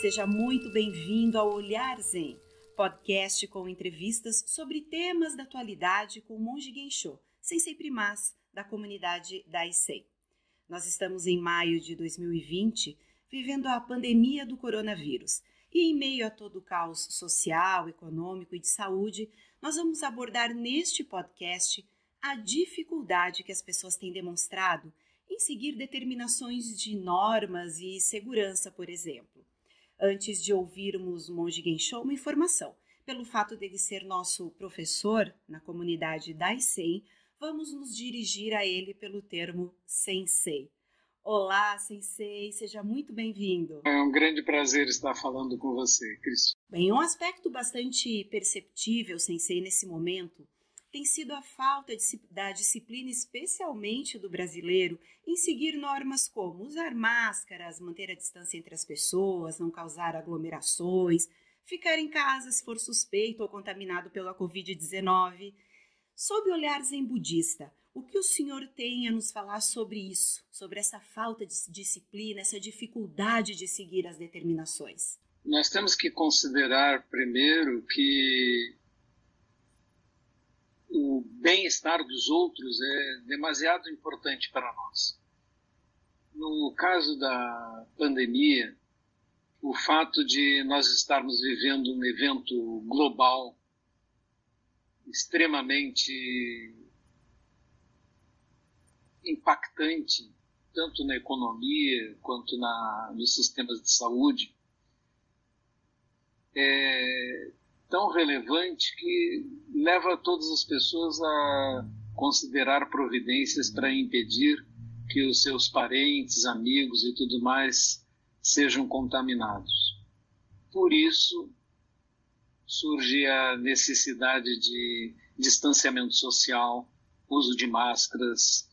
seja muito bem-vindo ao Olhar Zen, podcast com entrevistas sobre temas da atualidade com o Monge Gensho, Sensei Primaz, da comunidade Daisei. Nós estamos em maio de 2020, vivendo a pandemia do coronavírus, e em meio a todo o caos social, econômico e de saúde, nós vamos abordar neste podcast a dificuldade que as pessoas têm demonstrado em seguir determinações de normas e segurança, por exemplo. Antes de ouvirmos o Monge Gensho, uma informação. Pelo fato dele ser nosso professor na comunidade Daisen, vamos nos dirigir a ele pelo termo sensei. Olá, sensei, seja muito bem-vindo. É um grande prazer estar falando com você, Cris. Bem, um aspecto bastante perceptível, sensei, nesse momento tem sido a falta de, da disciplina, especialmente do brasileiro, em seguir normas como usar máscaras, manter a distância entre as pessoas, não causar aglomerações, ficar em casa se for suspeito ou contaminado pela Covid-19. Sob o olhar zen budista, o que o senhor tem a nos falar sobre isso, sobre essa falta de disciplina, essa dificuldade de seguir as determinações? Nós temos que considerar primeiro que o bem-estar dos outros é demasiado importante para nós. No caso da pandemia, o fato de nós estarmos vivendo um evento global extremamente impactante, tanto na economia quanto na, nos sistemas de saúde, é, tão relevante que leva todas as pessoas a considerar providências para impedir que os seus parentes, amigos e tudo mais sejam contaminados. Por isso surge a necessidade de distanciamento social, uso de máscaras,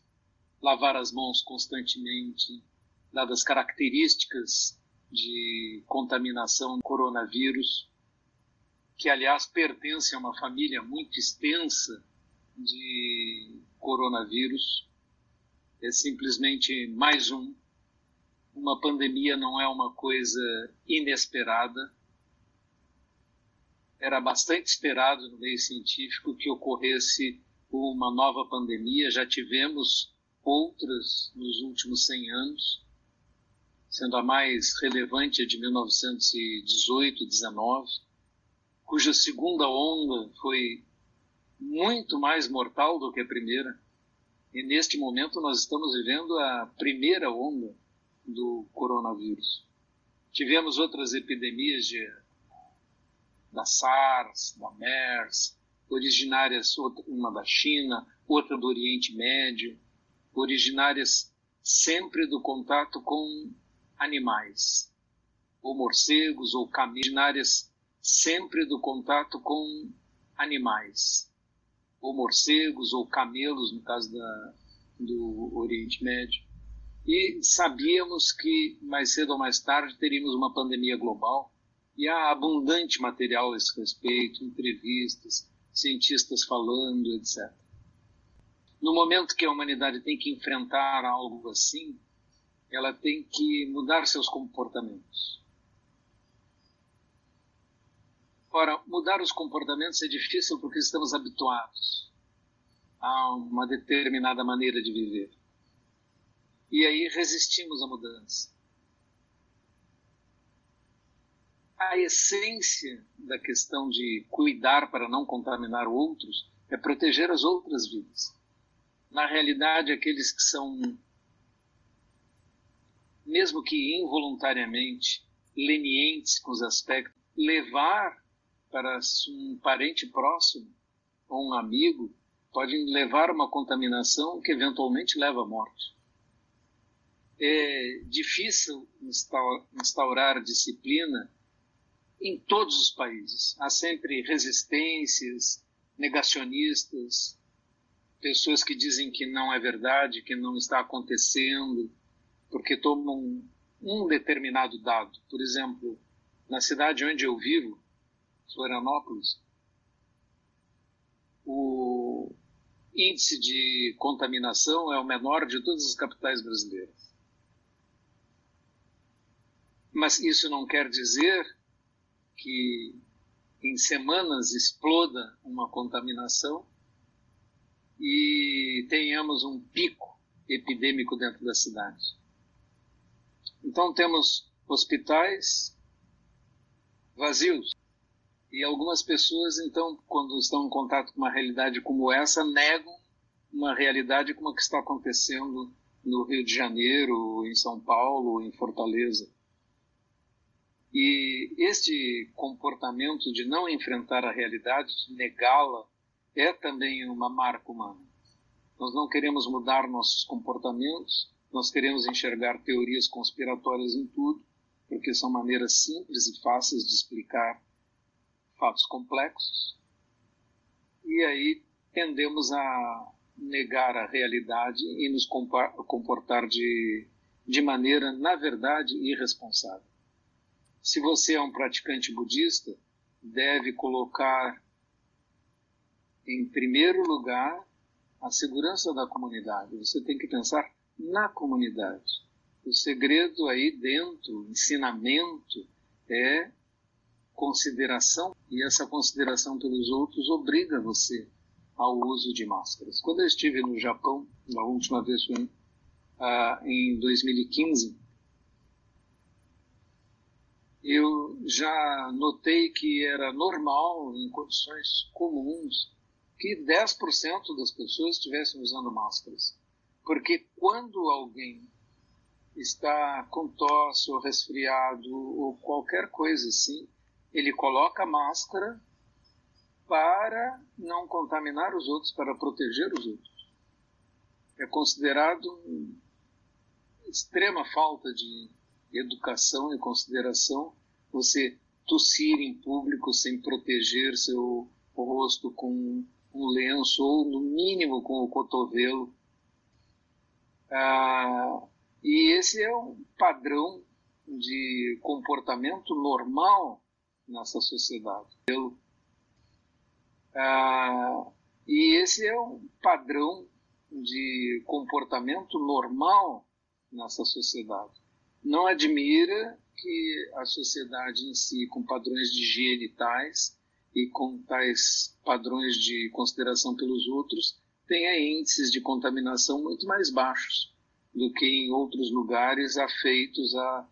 lavar as mãos constantemente, dadas características de contaminação coronavírus que aliás pertence a uma família muito extensa de coronavírus. É simplesmente mais um. Uma pandemia não é uma coisa inesperada. Era bastante esperado no meio científico que ocorresse uma nova pandemia. Já tivemos outras nos últimos 100 anos, sendo a mais relevante a de 1918, 19 cuja segunda onda foi muito mais mortal do que a primeira. E neste momento nós estamos vivendo a primeira onda do coronavírus. Tivemos outras epidemias de, da SARS, da MERS, originárias, uma da China, outra do Oriente Médio, originárias sempre do contato com animais, ou morcegos, ou camelos, sempre do contato com animais, ou morcegos, ou camelos, no caso da, do Oriente Médio. E sabíamos que mais cedo ou mais tarde teríamos uma pandemia global, e há abundante material a esse respeito, entrevistas, cientistas falando, etc. No momento que a humanidade tem que enfrentar algo assim, ela tem que mudar seus comportamentos. Ora, mudar os comportamentos é difícil porque estamos habituados a uma determinada maneira de viver. E aí resistimos à mudança. A essência da questão de cuidar para não contaminar outros é proteger as outras vidas. Na realidade, aqueles que são, mesmo que involuntariamente, lenientes com os aspectos, levar para um parente próximo ou um amigo pode levar uma contaminação que eventualmente leva à morte. É difícil instaurar disciplina em todos os países. Há sempre resistências, negacionistas, pessoas que dizem que não é verdade, que não está acontecendo, porque tomam um determinado dado. Por exemplo, na cidade onde eu vivo, Florianópolis, o índice de contaminação é o menor de todas as capitais brasileiras. Mas isso não quer dizer que em semanas exploda uma contaminação e tenhamos um pico epidêmico dentro da cidade. Então temos hospitais vazios e algumas pessoas então quando estão em contato com uma realidade como essa negam uma realidade como a que está acontecendo no Rio de Janeiro, em São Paulo, em Fortaleza. E este comportamento de não enfrentar a realidade, de negá-la, é também uma marca humana. Nós não queremos mudar nossos comportamentos, nós queremos enxergar teorias conspiratórias em tudo, porque são maneiras simples e fáceis de explicar fatos complexos. E aí tendemos a negar a realidade e nos comportar de, de maneira, na verdade, irresponsável. Se você é um praticante budista, deve colocar em primeiro lugar a segurança da comunidade. Você tem que pensar na comunidade. O segredo aí dentro, ensinamento, é consideração, e essa consideração pelos outros obriga você ao uso de máscaras. Quando eu estive no Japão, a última vez foi uh, em 2015, eu já notei que era normal, em condições comuns, que 10% das pessoas estivessem usando máscaras. Porque quando alguém está com tosse ou resfriado ou qualquer coisa assim, ele coloca a máscara para não contaminar os outros, para proteger os outros. É considerado extrema falta de educação e consideração você tossir em público sem proteger seu rosto com um lenço ou no mínimo com o cotovelo. Ah, e esse é um padrão de comportamento normal nessa sociedade. Eu ah, e esse é um padrão de comportamento normal nessa sociedade. Não admira que a sociedade em si, com padrões de higiene tais e com tais padrões de consideração pelos outros, tenha índices de contaminação muito mais baixos do que em outros lugares afeitos a,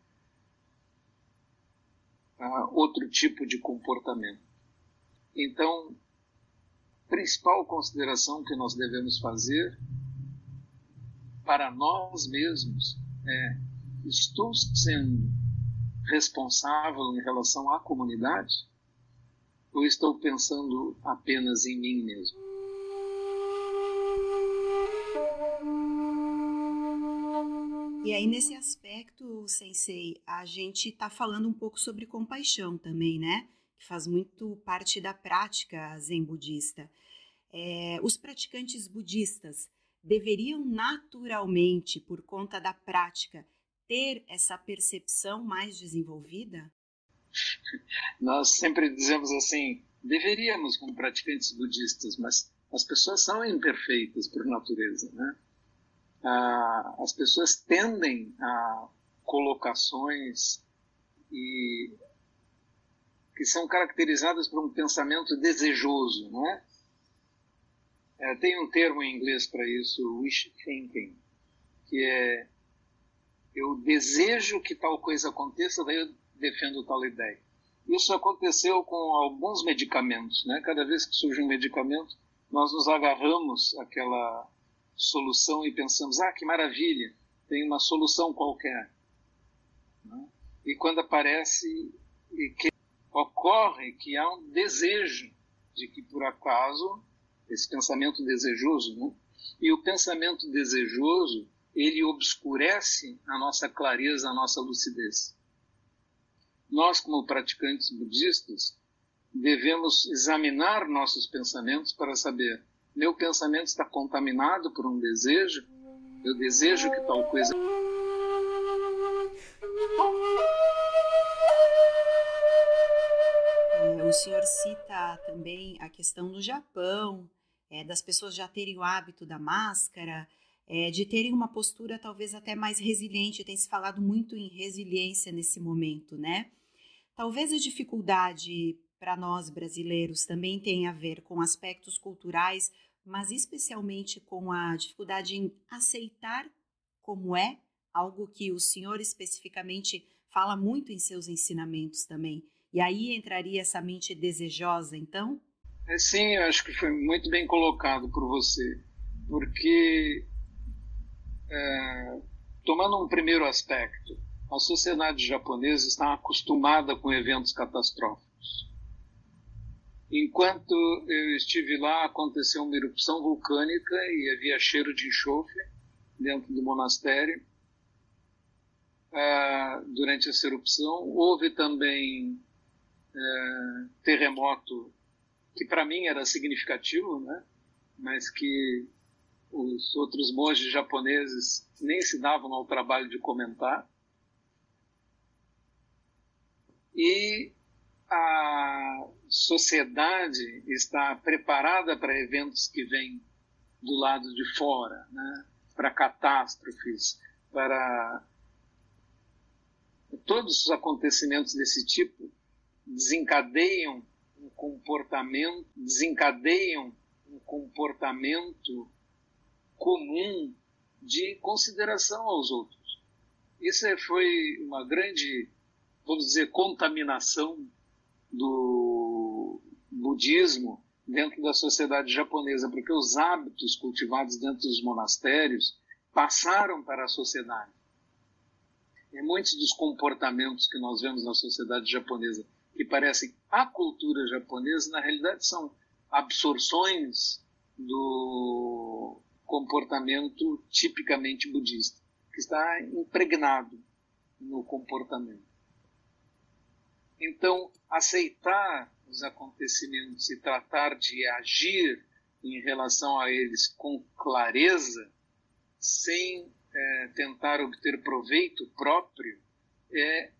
a outro tipo de comportamento. Então, principal consideração que nós devemos fazer para nós mesmos é: estou sendo responsável em relação à comunidade? Ou estou pensando apenas em mim mesmo? E aí, nesse aspecto, Sensei, a gente está falando um pouco sobre compaixão também, né? Que faz muito parte da prática zen budista é, os praticantes budistas deveriam naturalmente, por conta da prática, ter essa percepção mais desenvolvida? Nós sempre dizemos assim, deveríamos como praticantes budistas, mas as pessoas são imperfeitas por natureza, né? Ah, as pessoas tendem a colocações e que são caracterizadas por um pensamento desejoso, né? É, tem um termo em inglês para isso, wish thinking, que é eu desejo que tal coisa aconteça, daí eu defendo tal ideia. Isso aconteceu com alguns medicamentos, né? Cada vez que surge um medicamento, nós nos agarramos àquela solução e pensamos, ah, que maravilha, tem uma solução qualquer. Né? E quando aparece, e que ocorre que há um desejo de que por acaso esse pensamento desejoso, né? E o pensamento desejoso, ele obscurece a nossa clareza, a nossa lucidez. Nós, como praticantes budistas, devemos examinar nossos pensamentos para saber: meu pensamento está contaminado por um desejo? Eu desejo que tal coisa. É, o senhor cita também a questão do Japão, é, das pessoas já terem o hábito da máscara. é, de terem uma postura talvez até mais resiliente. Tem se falado muito em resiliência nesse momento, né? Talvez a dificuldade para nós brasileiros também tenha a ver com aspectos culturais, mas especialmente com a dificuldade em aceitar como é, algo que o senhor especificamente fala muito em seus ensinamentos também. E aí entraria essa mente desejosa, então? É, sim, acho que foi muito bem colocado por você, porque é, tomando um primeiro aspecto, a sociedade japonesa está acostumada com eventos catastróficos. Enquanto eu estive lá, aconteceu uma erupção vulcânica e havia cheiro de enxofre dentro do monastério. Uh, durante essa erupção, houve também uh, terremoto que para mim era significativo, né? mas que os outros monges japoneses nem se davam ao trabalho de comentar. E a sociedade está preparada para eventos que vêm do lado de fora, né? para catástrofes, para todos os acontecimentos desse tipo desencadeiam um comportamento, desencadeiam um comportamento comum de consideração aos outros. Isso foi uma grande, vamos dizer, contaminação do budismo dentro da sociedade japonesa, porque os hábitos cultivados dentro dos monastérios passaram para a sociedade. E muitos dos comportamentos que nós vemos na sociedade japonesa, que parecem a cultura japonesa, na realidade são absorções do comportamento tipicamente budista, que está impregnado no comportamento. Então, aceitar os acontecimentos e tratar de agir em relação a eles com clareza, sem é, tentar obter proveito próprio, é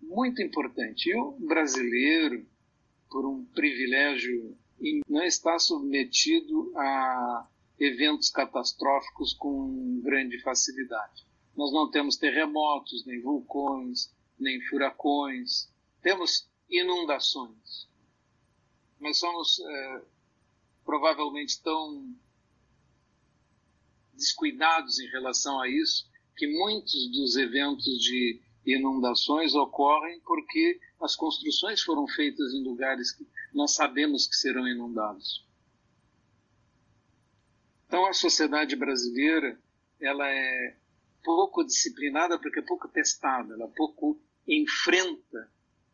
muito importante. E o brasileiro, por um privilégio, não está submetido a eventos catastróficos com grande facilidade. Nós não temos terremotos, nem vulcões, nem furacões, temos inundações, mas somos é, provavelmente tão descuidados em relação a isso que muitos dos eventos de inundações ocorrem porque as construções foram feitas em lugares que nós sabemos que serão inundados. Então a sociedade brasileira ela é pouco disciplinada porque é pouco testada, ela pouco enfrenta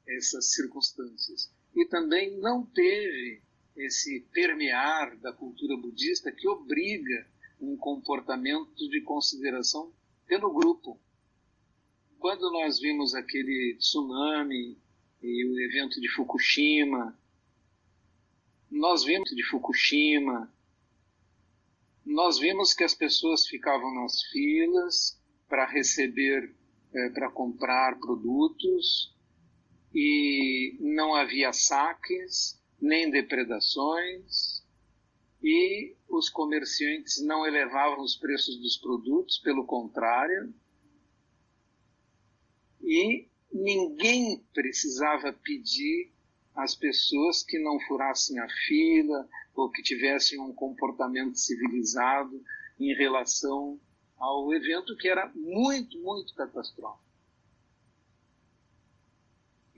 essas circunstâncias. E também não teve esse permear da cultura budista que obriga um comportamento de consideração pelo grupo. Quando nós vimos aquele tsunami e o evento de Fukushima, nós vimos de Fukushima, nós vimos que as pessoas ficavam nas filas para receber, é, para comprar produtos e não havia saques nem depredações e os comerciantes não elevavam os preços dos produtos, pelo contrário, e ninguém precisava pedir às pessoas que não furassem a fila, ou que tivessem um comportamento civilizado em relação ao evento que era muito, muito catastrófico.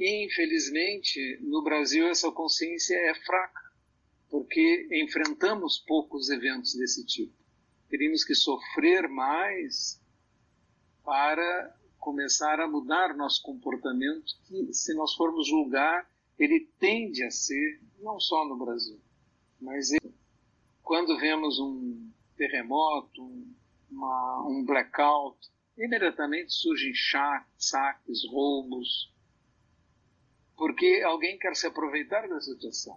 E, infelizmente, no Brasil essa consciência é fraca, porque enfrentamos poucos eventos desse tipo. Teríamos que sofrer mais para começar a mudar nosso comportamento, que, se nós formos julgar, ele tende a ser, não só no Brasil, mas quando vemos um terremoto, um, uma, um blackout, imediatamente surgem saques, roubos, porque alguém quer se aproveitar da situação.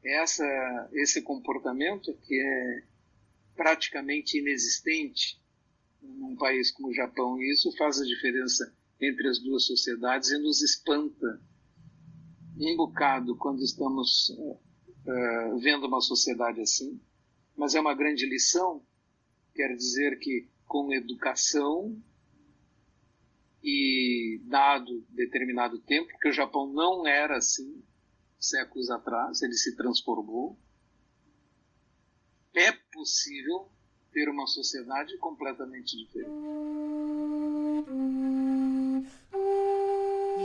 Essa, esse comportamento que é praticamente inexistente num país como o Japão, e isso faz a diferença entre as duas sociedades e nos espanta um bocado quando estamos uh, vendo uma sociedade assim, mas é uma grande lição Quer dizer que com educação e dado determinado tempo, porque o Japão não era assim séculos atrás, ele se transformou. É possível ter uma sociedade completamente diferente.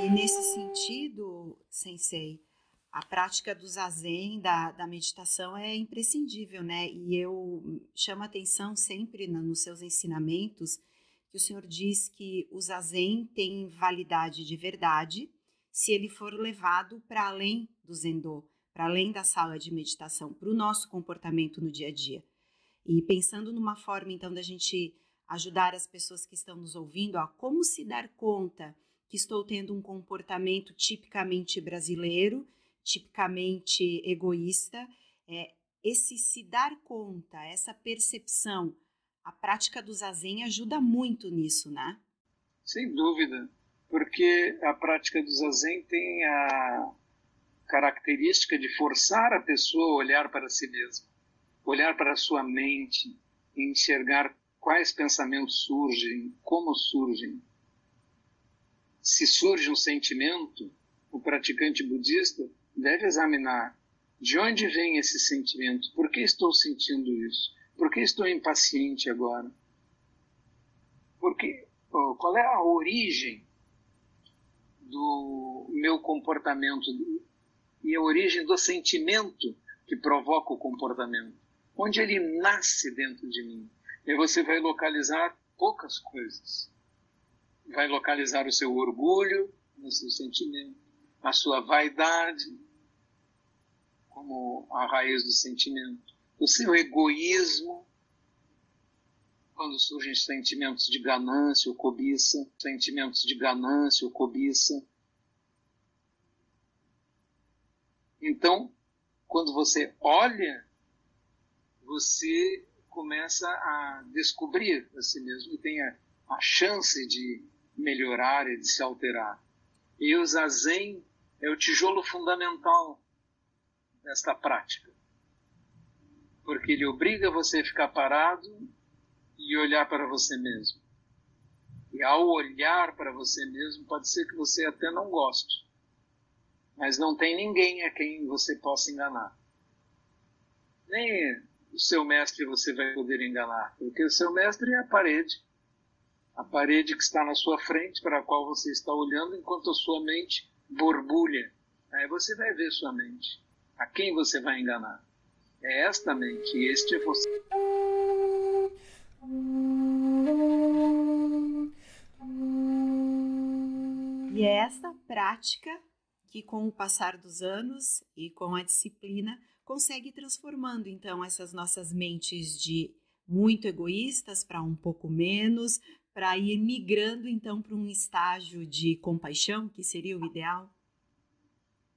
E nesse sentido, Sensei, a prática do zazen, da, da meditação, é imprescindível, né? E eu chamo atenção sempre nos seus ensinamentos que o senhor diz que o zazen tem validade de verdade se ele for levado para além do zendô, para além da sala de meditação, para o nosso comportamento no dia a dia. E pensando numa forma, então, da gente ajudar as pessoas que estão nos ouvindo a como se dar conta que estou tendo um comportamento tipicamente brasileiro tipicamente egoísta, é, esse se dar conta, essa percepção, a prática do zazen ajuda muito nisso, né? Sem dúvida, porque a prática do zazen tem a característica de forçar a pessoa a olhar para si mesma, olhar para a sua mente, enxergar quais pensamentos surgem, como surgem. Se surge um sentimento, o praticante budista deve examinar de onde vem esse sentimento, por que estou sentindo isso, por que estou impaciente agora, porque qual é a origem do meu comportamento e a origem do sentimento que provoca o comportamento, onde ele nasce dentro de mim. E você vai localizar poucas coisas. Vai localizar o seu orgulho no seu sentimento, a sua vaidade, como a raiz do sentimento. O seu egoísmo, quando surgem sentimentos de ganância ou cobiça, sentimentos de ganância ou cobiça. Então, quando você olha, você começa a descobrir a si mesmo e tem a, a chance de melhorar e de se alterar. E o zazen é o tijolo fundamental nesta prática. Porque ele obriga você a ficar parado e olhar para você mesmo. E ao olhar para você mesmo, pode ser que você até não goste, mas não tem ninguém a quem você possa enganar. Nem o seu mestre você vai poder enganar, porque o seu mestre é a parede. A parede que está na sua frente, para a qual você está olhando, enquanto a sua mente borbulha. Aí você vai ver sua mente. A quem você vai enganar? É esta mente, este é você. E é esta prática que, com o passar dos anos e com a disciplina, consegue transformando então essas nossas mentes de muito egoístas para um pouco menos, para ir migrando então para um estágio de compaixão, que seria o ideal?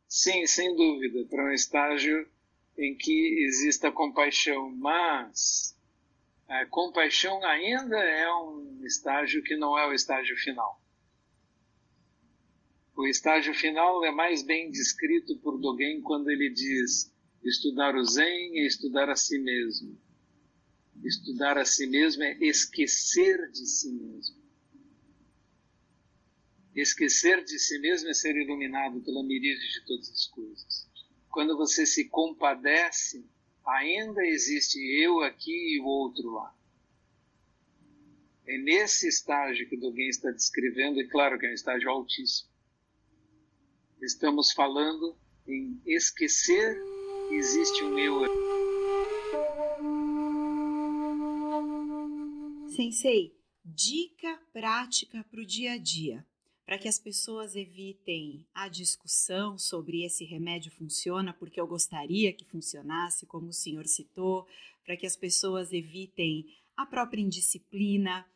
Sim, sem dúvida, para um estágio em que exista compaixão, mas a compaixão ainda é um estágio que não é o estágio final. O estágio final é mais bem descrito por Dogen quando ele diz: estudar o Zen é estudar a si mesmo. Estudar a si mesmo é esquecer de si mesmo. Esquecer de si mesmo é ser iluminado pela miríade de todas as coisas. Quando você se compadece, ainda existe eu aqui e o outro lá. É nesse estágio que Dogen está descrevendo, e claro que é um estágio altíssimo. Estamos falando em esquecer que existe um eu. Sensei, dica prática para o dia a dia para que as pessoas evitem a discussão sobre esse remédio funciona porque eu gostaria que funcionasse, como o senhor citou, para que as pessoas evitem a própria indisciplina.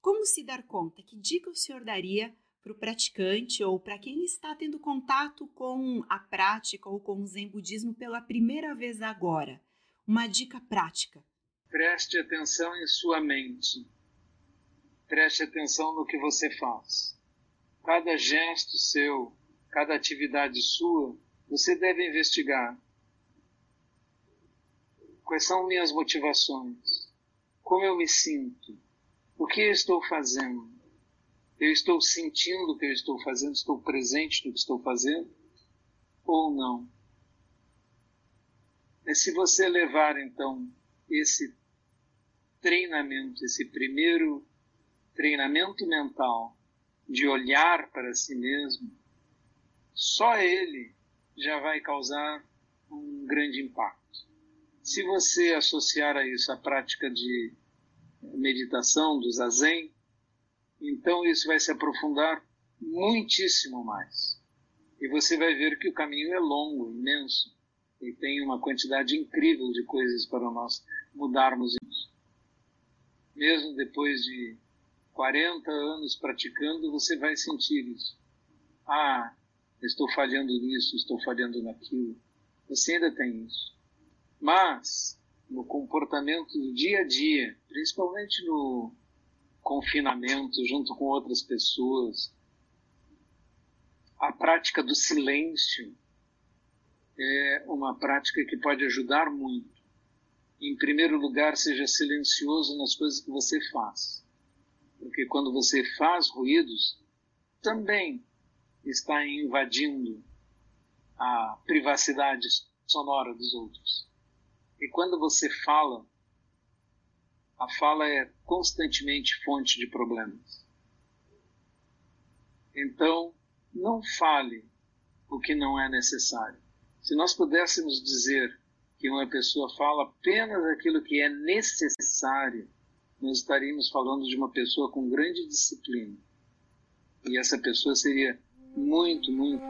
Como se dar conta? Que dica o senhor daria para o praticante ou para quem está tendo contato com a prática ou com o Zen Budismo pela primeira vez agora? Uma dica prática. Preste atenção em sua mente. Preste atenção no que você faz cada gesto seu, cada atividade sua, você deve investigar. Quais são minhas motivações? Como eu me sinto? O que eu estou fazendo? Eu estou sentindo o que eu estou fazendo? Estou presente no que estou fazendo? Ou não? E se você levar então esse treinamento, esse primeiro treinamento mental de olhar para si mesmo, só ele já vai causar um grande impacto. Se você associar a isso a prática de meditação, do zazen, então isso vai se aprofundar muitíssimo mais. E você vai ver que o caminho é longo, imenso, e tem uma quantidade incrível de coisas para nós mudarmos. Mesmo depois de 40 anos praticando, você vai sentir isso. Ah, estou falhando nisso, estou falhando naquilo. Você ainda tem isso. Mas, no comportamento do dia a dia, principalmente no confinamento, junto com outras pessoas, a prática do silêncio é uma prática que pode ajudar muito. Em primeiro lugar, seja silencioso nas coisas que você faz. Porque quando você faz ruídos, também está invadindo a privacidade sonora dos outros. E quando você fala, a fala é constantemente fonte de problemas. Então, não fale o que não é necessário. Se nós pudéssemos dizer que uma pessoa fala apenas aquilo que é necessário, nós estaríamos falando de uma pessoa com grande disciplina. E essa pessoa seria muito, muito.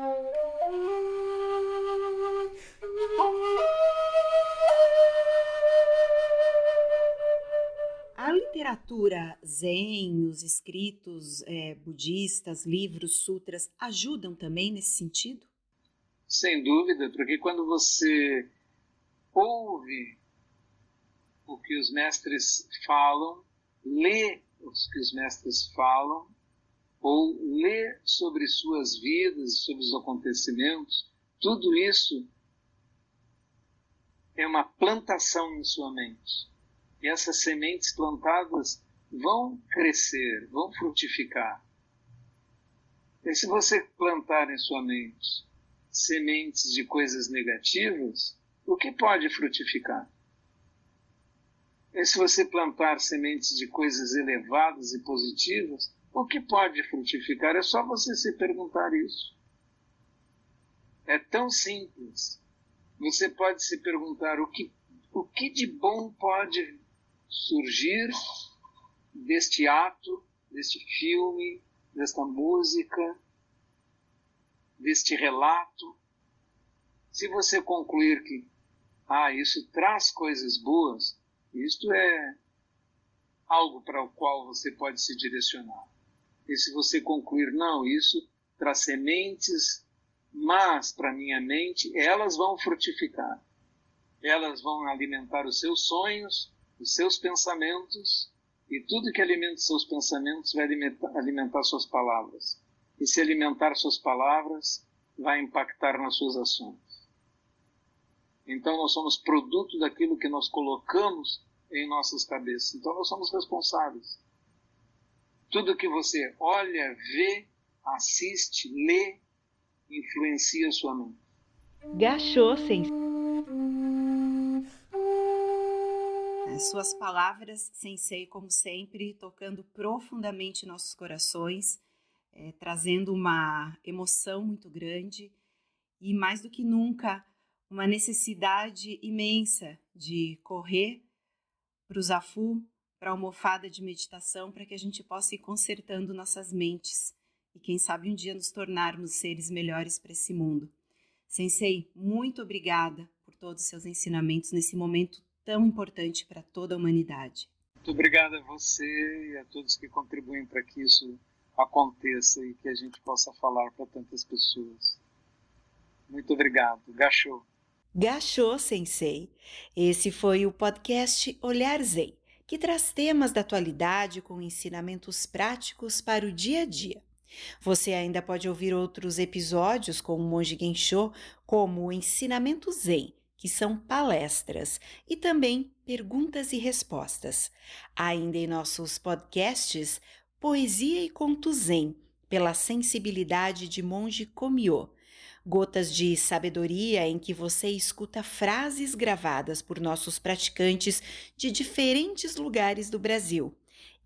A literatura zen, os escritos é, budistas, livros, sutras, ajudam também nesse sentido? Sem dúvida, porque quando você ouve o que os mestres falam, lê o que os mestres falam, ou lê sobre suas vidas, sobre os acontecimentos, tudo isso é uma plantação em sua mente. E essas sementes plantadas vão crescer, vão frutificar. E se você plantar em sua mente sementes de coisas negativas, o que pode frutificar? E se você plantar sementes de coisas elevadas e positivas, o que pode frutificar? É só você se perguntar isso. É tão simples. Você pode se perguntar o que, o que de bom pode surgir deste ato, deste filme, desta música, deste relato. Se você concluir que, ah, isso traz coisas boas, isto é algo para o qual você pode se direcionar. E se você concluir, não, isso traz sementes, mas para minha mente, elas vão frutificar. Elas vão alimentar os seus sonhos, os seus pensamentos, e tudo que alimenta seus pensamentos vai alimentar, alimentar suas palavras. E se alimentar suas palavras, vai impactar nas suas ações. Então nós somos produto daquilo que nós colocamos em nossas cabeças. Então nós somos responsáveis. Tudo que você olha, vê, assiste, lê, influencia a sua mente. Gachou sem. Suas palavras, sensei, como sempre, tocando profundamente nossos corações, é, trazendo uma emoção muito grande e, mais do que nunca, uma necessidade imensa de correr para o Zafu, para a almofada de meditação, para que a gente possa ir consertando nossas mentes e, quem sabe, um dia nos tornarmos seres melhores para esse mundo. Sensei, muito obrigada por todos os seus ensinamentos nesse momento tão importante para toda a humanidade. Muito obrigado a você e a todos que contribuem para que isso aconteça e que a gente possa falar para tantas pessoas. Muito obrigado. Gachou. Gachô Sensei. Esse foi o podcast Olhar Zen, que traz temas da atualidade com ensinamentos práticos para o dia a dia. Você ainda pode ouvir outros episódios com o Monge Gensho, como o Ensinamento Zen, que são palestras, e também perguntas e respostas. Ainda em nossos podcasts, Poesia e Conto Zen, pela sensibilidade de Monge Komiô. Gotas de sabedoria em que você escuta frases gravadas por nossos praticantes de diferentes lugares do Brasil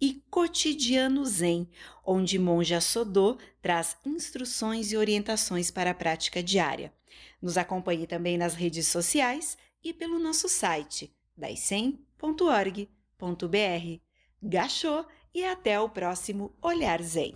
e Cotidiano Zen, onde Monja Sodô traz instruções e orientações para a prática diária. Nos acompanhe também nas redes sociais e pelo nosso site daicem.org.br. Gachô e até o próximo Olhar Zen.